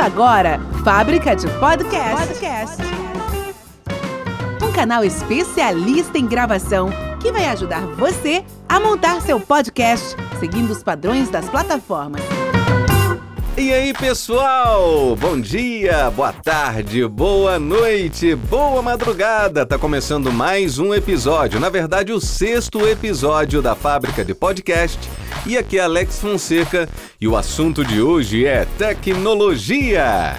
Começa agora, Fábrica de Podcast. Podcast. Um canal especialista em gravação que vai ajudar você a montar seu podcast seguindo os padrões das plataformas. E aí, pessoal? Bom dia, boa tarde, boa noite, boa madrugada. Tá começando mais um episódio, na verdade, o sexto episódio da Fábrica de Podcast. E aqui é Alex Fonseca e o assunto de hoje é tecnologia.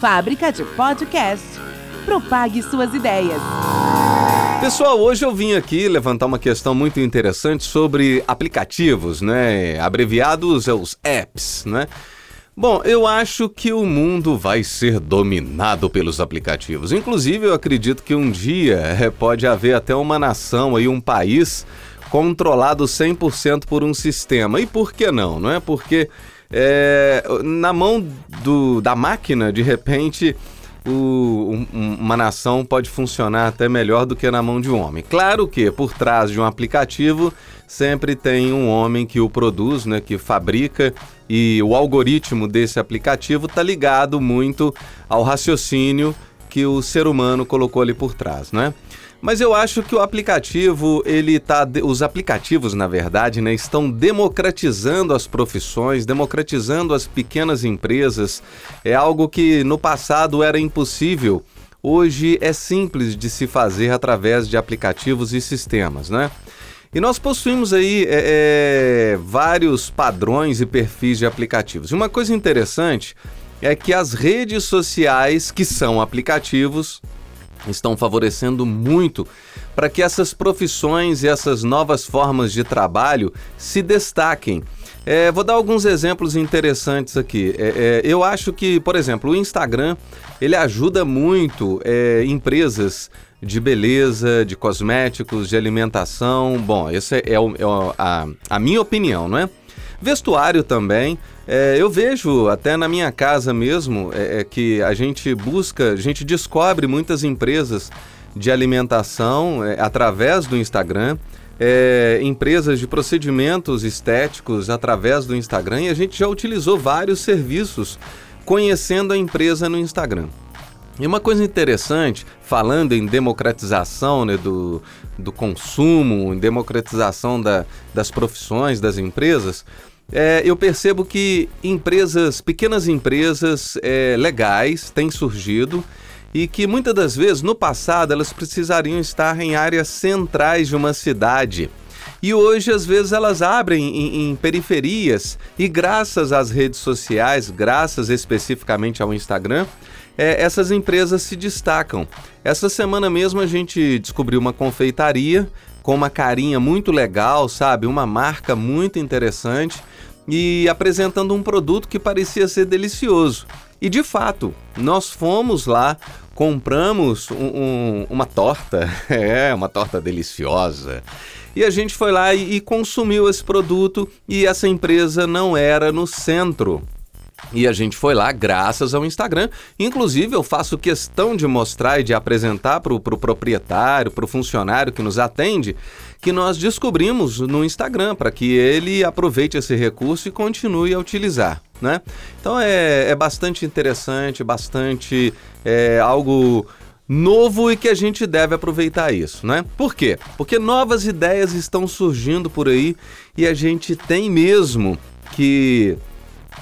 Fábrica de Podcast. Propague suas ideias. Pessoal, hoje eu vim aqui levantar uma questão muito interessante sobre aplicativos, né? Abreviados os apps, né? Bom, eu acho que o mundo vai ser dominado pelos aplicativos. Inclusive, eu acredito que um dia é, pode haver até uma nação aí, um país controlado 100% por um sistema. E por que não? Não é porque é, na mão do, da máquina, de repente, o, um, uma nação pode funcionar até melhor do que na mão de um homem. Claro que por trás de um aplicativo sempre tem um homem que o produz, né, que fabrica e o algoritmo desse aplicativo está ligado muito ao raciocínio que o ser humano colocou ali por trás, né? Mas eu acho que o aplicativo, ele tá. Os aplicativos, na verdade, né, estão democratizando as profissões, democratizando as pequenas empresas. É algo que no passado era impossível. Hoje é simples de se fazer através de aplicativos e sistemas, né? E nós possuímos aí é, é, vários padrões e perfis de aplicativos. E uma coisa interessante é que as redes sociais, que são aplicativos, estão favorecendo muito para que essas profissões e essas novas formas de trabalho se destaquem. É, vou dar alguns exemplos interessantes aqui. É, é, eu acho que, por exemplo, o Instagram ele ajuda muito é, empresas de beleza, de cosméticos, de alimentação. Bom, essa é, é, a, a minha opinião, não é? Vestuário também. É, eu vejo até na minha casa mesmo é, é, que a gente busca, a gente descobre muitas empresas de alimentação é, através do Instagram. É, empresas de procedimentos estéticos através do Instagram e a gente já utilizou vários serviços conhecendo a empresa no Instagram. E uma coisa interessante, falando em democratização né, do, do consumo, em democratização da, das profissões, das empresas, é, eu percebo que empresas, pequenas empresas é, legais têm surgido e que muitas das vezes no passado elas precisariam estar em áreas centrais de uma cidade. E hoje, às vezes, elas abrem em, em, periferias e, graças às redes sociais, graças especificamente ao Instagram, é, essas empresas se destacam. Essa semana mesmo a gente descobriu uma confeitaria com uma carinha muito legal, sabe? Uma marca muito interessante e apresentando um produto que parecia ser delicioso. E de fato, nós fomos lá, compramos um, um, uma torta, é, uma torta deliciosa. E a gente foi lá e, e consumiu esse produto e essa empresa não era no centro. E a gente foi lá graças ao Instagram. Inclusive, eu faço questão de mostrar e de apresentar para o pro proprietário, para o funcionário que nos atende, que nós descobrimos no Instagram, para que ele aproveite esse recurso e continue a utilizar. Né? Então é, é bastante interessante, bastante é, algo novo e que a gente deve aproveitar isso, né? Por quê? Porque novas ideias estão surgindo por aí e a gente tem mesmo que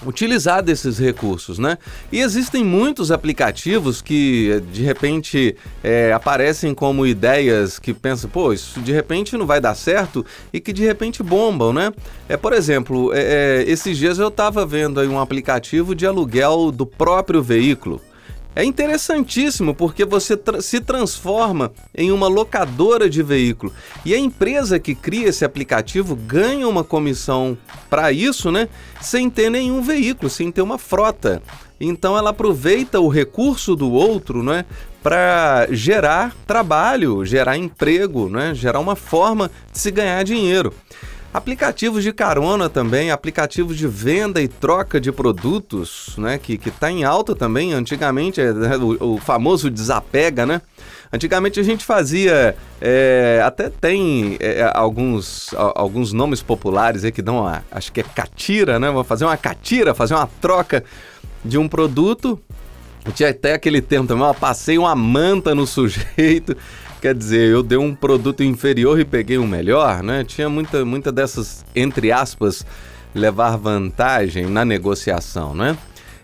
utilizar desses recursos, né? E existem muitos aplicativos que de repente é, aparecem como ideias que pensam, pô, isso de repente não vai dar certo e que de repente bombam, né? É, por exemplo, é esses dias eu estava vendo aí um aplicativo de aluguel do próprio veículo. É interessantíssimo porque você tra se transforma em uma locadora de veículo e a empresa que cria esse aplicativo ganha uma comissão para isso, né? Sem ter nenhum veículo, sem ter uma frota. Então ela aproveita o recurso do outro, né? Para gerar trabalho, gerar emprego, né? Gerar uma forma de se ganhar dinheiro. Aplicativos de carona também, aplicativos de venda e troca de produtos, né? Que, que tá em alta também. Antigamente, é, né, o, o famoso desapega, né? Antigamente a gente fazia, é, até tem é, alguns, alguns nomes populares aí que dão, uma, acho que é catira, né? Vou fazer uma catira, fazer uma troca de um produto. Tinha até aquele termo também, eu passei uma manta no sujeito. Quer dizer, eu dei um produto inferior e peguei um melhor, né? Tinha muita, muita dessas, entre aspas, levar vantagem na negociação, né?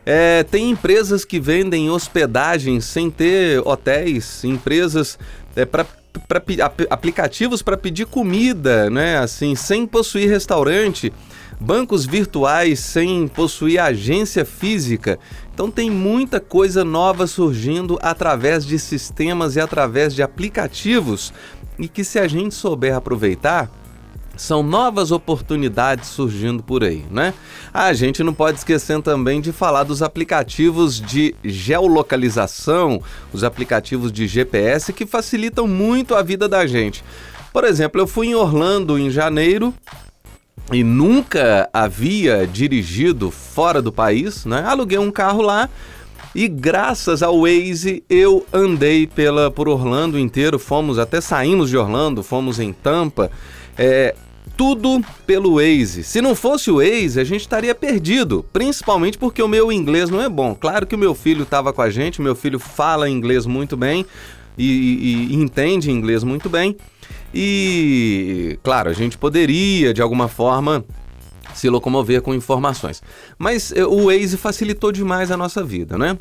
É, tem empresas que vendem hospedagem sem ter hotéis, empresas é, para aplicativos para pedir comida, né? Assim, sem possuir restaurante bancos virtuais sem possuir agência física. Então tem muita coisa nova surgindo através de sistemas e através de aplicativos e que se a gente souber aproveitar, são novas oportunidades surgindo por aí, né? A gente não pode esquecer também de falar dos aplicativos de geolocalização, os aplicativos de GPS que facilitam muito a vida da gente. Por exemplo, eu fui em Orlando em janeiro e nunca havia dirigido fora do país, né? Aluguei um carro lá e graças ao Waze eu andei pela por Orlando inteiro, fomos até saímos de Orlando, fomos em Tampa, é, tudo pelo Waze. Se não fosse o Waze, a gente estaria perdido, principalmente porque o meu inglês não é bom. Claro que o meu filho estava com a gente, meu filho fala inglês muito bem e, e, e entende inglês muito bem. E, claro, a gente poderia, de alguma forma, se locomover com informações. Mas eh, o Waze facilitou demais a nossa vida, né?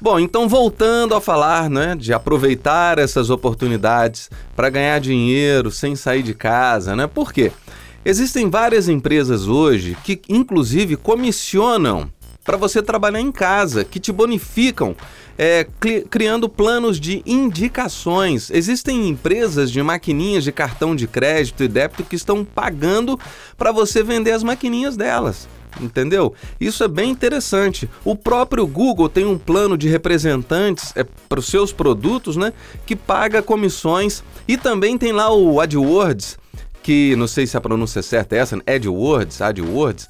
Bom, então voltando a falar, né, de aproveitar essas oportunidades para ganhar dinheiro sem sair de casa, né? Por quê? Existem várias empresas hoje que inclusive comissionam para você trabalhar em casa, que te bonificam é, criando planos de indicações. Existem empresas de maquininhas de cartão de crédito e débito que estão pagando para você vender as maquininhas delas entendeu? Isso é bem interessante. O próprio Google tem um plano de representantes é, para os seus produtos, né? Que paga comissões e também tem lá o AdWords, que não sei se a pronúncia certa é essa, né? AdWords, AdWords,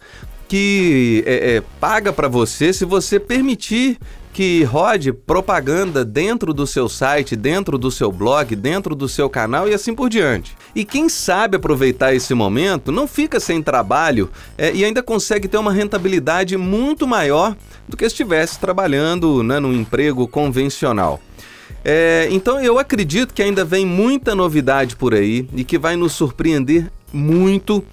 que é, é, paga para você se você permitir que rode propaganda dentro do seu site, dentro do seu blog, dentro do seu canal e assim por diante. E quem sabe aproveitar esse momento não fica sem trabalho é, e ainda consegue ter uma rentabilidade muito maior do que estivesse trabalhando né, num emprego convencional. É, então eu acredito que ainda vem muita novidade por aí e que vai nos surpreender muito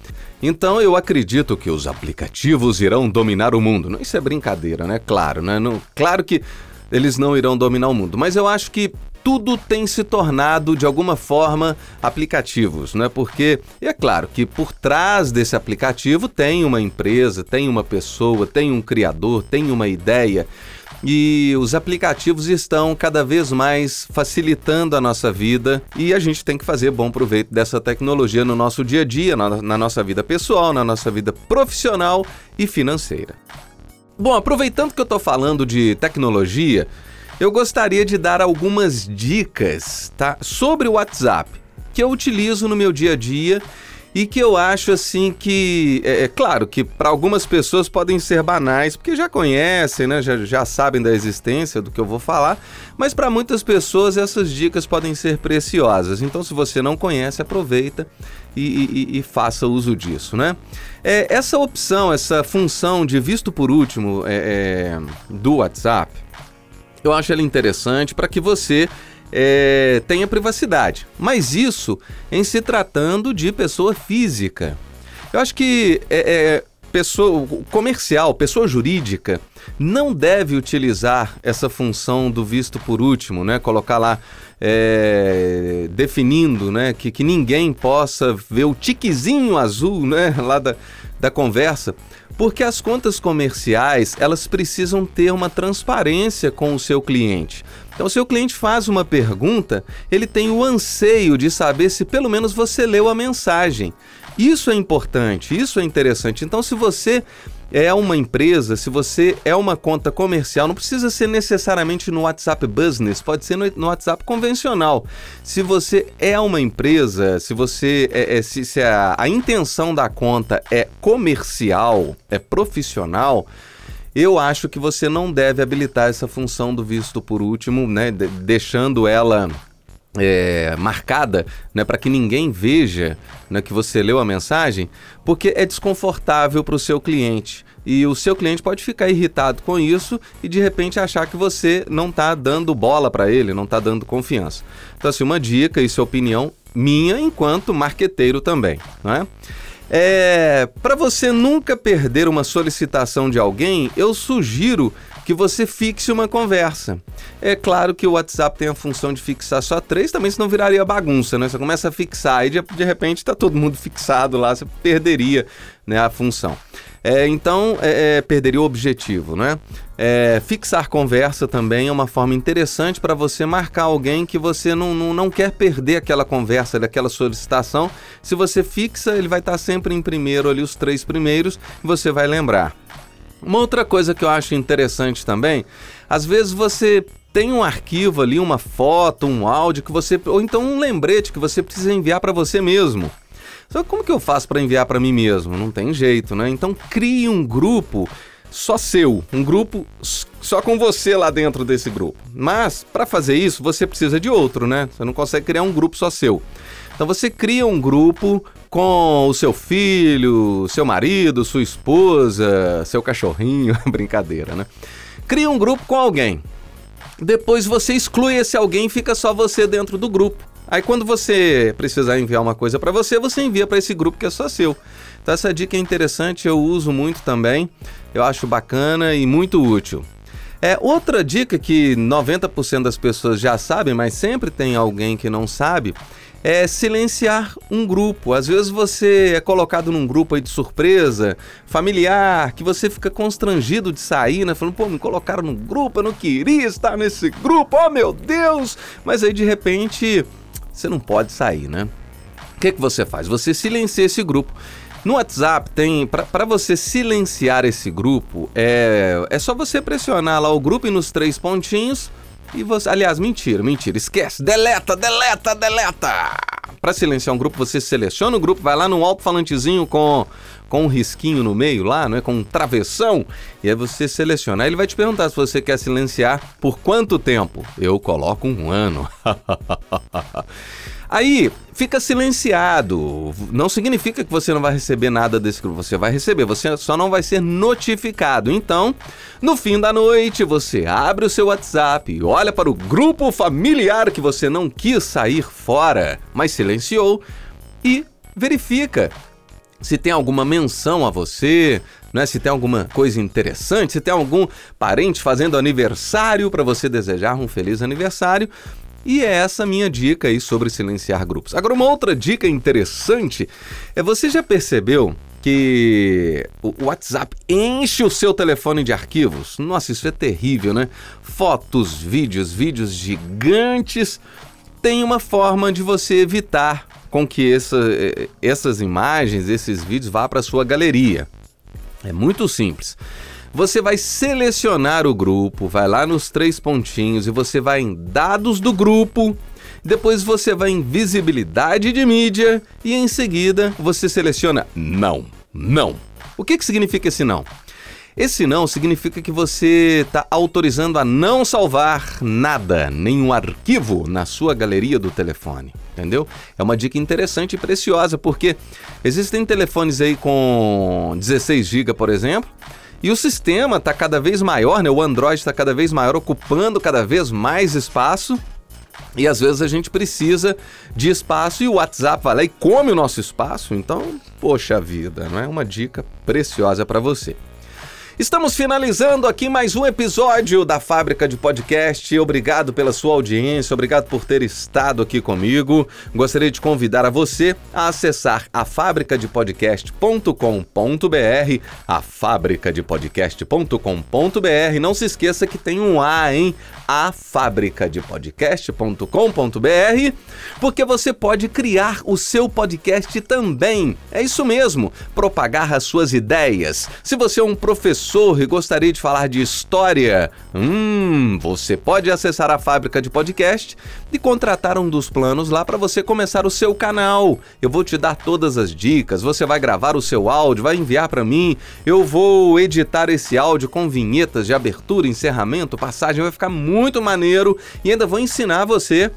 então eu acredito que os aplicativos irão dominar o mundo. Não, isso é brincadeira, né? Claro, né? Não, claro que eles não irão dominar o mundo, mas eu acho que tudo tem se tornado de alguma forma aplicativos, né? Porque é claro que por trás desse aplicativo tem uma empresa, tem uma pessoa, tem um criador, tem uma ideia e os aplicativos estão cada vez mais facilitando a nossa vida e a gente tem que fazer bom proveito dessa tecnologia no nosso dia a dia, na, nossa vida pessoal, na nossa vida profissional e financeira. Bom, aproveitando que eu estou falando de tecnologia, eu gostaria de dar algumas dicas tá, sobre o WhatsApp que eu utilizo no meu dia a dia e que eu acho assim que é, é claro que para algumas pessoas podem ser banais porque já conhecem, né, já, já sabem da existência do que eu vou falar, mas para muitas pessoas essas dicas podem ser preciosas. Então, se você não conhece, aproveita e, e, e faça uso disso, né? É, essa opção, essa função de visto por último é, é do WhatsApp, eu acho ela interessante para que você é, tenha privacidade. Mas isso em se tratando de pessoa física. Eu acho que é, é, pessoa comercial, pessoa jurídica, não deve utilizar essa função do visto por último, né? Colocar lá é, definindo, né, que, que ninguém possa ver o tiquezinho azul, né, lá da, da conversa, porque as contas comerciais elas precisam ter uma transparência com o seu cliente. Então, se o cliente faz uma pergunta, ele tem o anseio de saber se pelo menos você leu a mensagem. Isso é importante, isso é interessante. Então, se você é uma empresa, se você é uma conta comercial, não precisa ser necessariamente no WhatsApp Business, pode ser no, no WhatsApp convencional. Se você é uma empresa, se você é, é, se, se a, a intenção da conta é comercial, é profissional, eu acho que você não deve habilitar essa função do visto por último, né, de, deixando ela é, marcada, né, para que ninguém veja né, que você leu a mensagem, porque é desconfortável para o seu cliente. E o seu cliente pode ficar irritado com isso e de repente achar que você não está dando bola para ele, não está dando confiança. Então, assim, uma dica, isso é opinião minha enquanto marqueteiro também. Não é? É, para você nunca perder uma solicitação de alguém, eu sugiro que você fixe uma conversa. É claro que o WhatsApp tem a função de fixar só três, também senão viraria bagunça, né? Você começa a fixar e de, de repente está todo mundo fixado lá, você perderia né, a função. É, então, é, é, perderia o objetivo, né? É, fixar conversa também é uma forma interessante para você marcar alguém que você não, não, não quer perder aquela conversa, daquela solicitação. Se você fixa, ele vai estar tá sempre em primeiro ali, os três primeiros, e você vai lembrar. Uma outra coisa que eu acho interessante também, às vezes você tem um arquivo ali, uma foto, um áudio que você, ou então um lembrete que você precisa enviar para você mesmo. Só como que eu faço para enviar para mim mesmo? Não tem jeito, né? Então crie um grupo só seu, um grupo só com você lá dentro desse grupo. Mas para fazer isso, você precisa de outro, né? Você não consegue criar um grupo só seu. Então você cria um grupo com o seu filho, seu marido, sua esposa, seu cachorrinho, brincadeira, né? Cria um grupo com alguém. Depois você exclui esse alguém e fica só você dentro do grupo. Aí quando você precisar enviar uma coisa para você, você envia para esse grupo que é só seu. Então essa dica é interessante, eu uso muito também. Eu acho bacana e muito útil. É outra dica que 90% das pessoas já sabem, mas sempre tem alguém que não sabe, é silenciar um grupo. Às vezes você é colocado num grupo aí de surpresa, familiar, que você fica constrangido de sair, né? Falando, pô, me colocaram num grupo, eu não queria estar nesse grupo, oh meu Deus! Mas aí de repente você não pode sair, né? O que, que você faz? Você silencia esse grupo. No WhatsApp tem, para você silenciar esse grupo, é, é só você pressionar lá o grupo e nos três pontinhos e você, aliás, mentira, mentira, esquece, deleta, deleta, deleta. Para silenciar um grupo, você seleciona o grupo, vai lá no alto-falantezinho com com um risquinho no meio lá, não é? Com um travessão, e aí você seleciona. Aí ele vai te perguntar se você quer silenciar por quanto tempo. Eu coloco um ano. Aí fica silenciado. Não significa que você não vai receber nada desse grupo. Você vai receber, você só não vai ser notificado. Então, no fim da noite, você abre o seu WhatsApp, olha para o grupo familiar que você não quis sair fora, mas silenciou e verifica se tem alguma menção a você, né? se tem alguma coisa interessante, se tem algum parente fazendo aniversário para você desejar um feliz aniversário. E é essa minha dica aí sobre silenciar grupos. Agora, uma outra dica interessante é você já percebeu que o WhatsApp enche o seu telefone de arquivos? Nossa, isso é terrível, né? Fotos, vídeos, vídeos gigantes. Tem uma forma de você evitar com que essa, essas imagens, esses vídeos vá para sua galeria. É muito simples. Você vai selecionar o grupo, vai lá nos três pontinhos e você vai em dados do grupo. Depois você vai em visibilidade de mídia e em seguida você seleciona não, não. O que, que significa esse não? Esse não significa que você está autorizando a não salvar nada, nenhum arquivo na sua galeria do telefone, entendeu? É uma dica interessante e preciosa porque existem telefones aí com 16 GB, por exemplo, e o sistema está cada vez maior, né? O Android está cada vez maior, ocupando cada vez mais espaço. E às vezes a gente precisa de espaço e o WhatsApp vai lá e come o nosso espaço. Então, poxa vida, não é uma dica preciosa para você. Estamos finalizando aqui mais um episódio da Fábrica de Podcast. Obrigado pela sua audiência, obrigado por ter estado aqui comigo. Gostaria de convidar a você a acessar a fabricadepodcast.com.br, a fabricadepodcast.com.br. Não se esqueça que tem um A, hein? A fabricadepodcast.com.br, porque você pode criar o seu podcast também. É isso mesmo, propagar as suas ideias. Se você é um professor e gostaria de falar de história? Hum, você pode acessar a fábrica de podcast e contratar um dos planos lá para você começar o seu canal. Eu vou te dar todas as dicas, você vai gravar o seu áudio, vai enviar para mim, eu vou editar esse áudio com vinhetas de abertura, encerramento, passagem, vai ficar muito maneiro e ainda vou ensinar você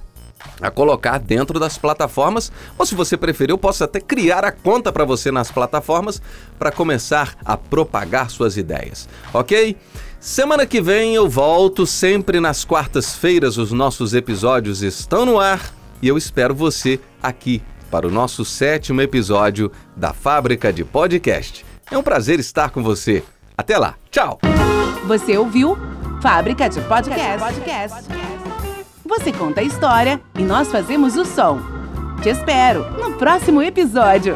a colocar dentro das plataformas, ou se você preferir, eu posso até criar a conta para você nas plataformas para começar a propagar suas ideias, ok? Semana que vem eu volto, sempre nas quartas-feiras os nossos episódios estão no ar e eu espero você aqui para o nosso sétimo episódio da Fábrica de Podcast. É um prazer estar com você. Até lá, tchau! Você ouviu Fábrica de Podcast. Podcast. Você conta a história e nós fazemos o som. Te espero no próximo episódio.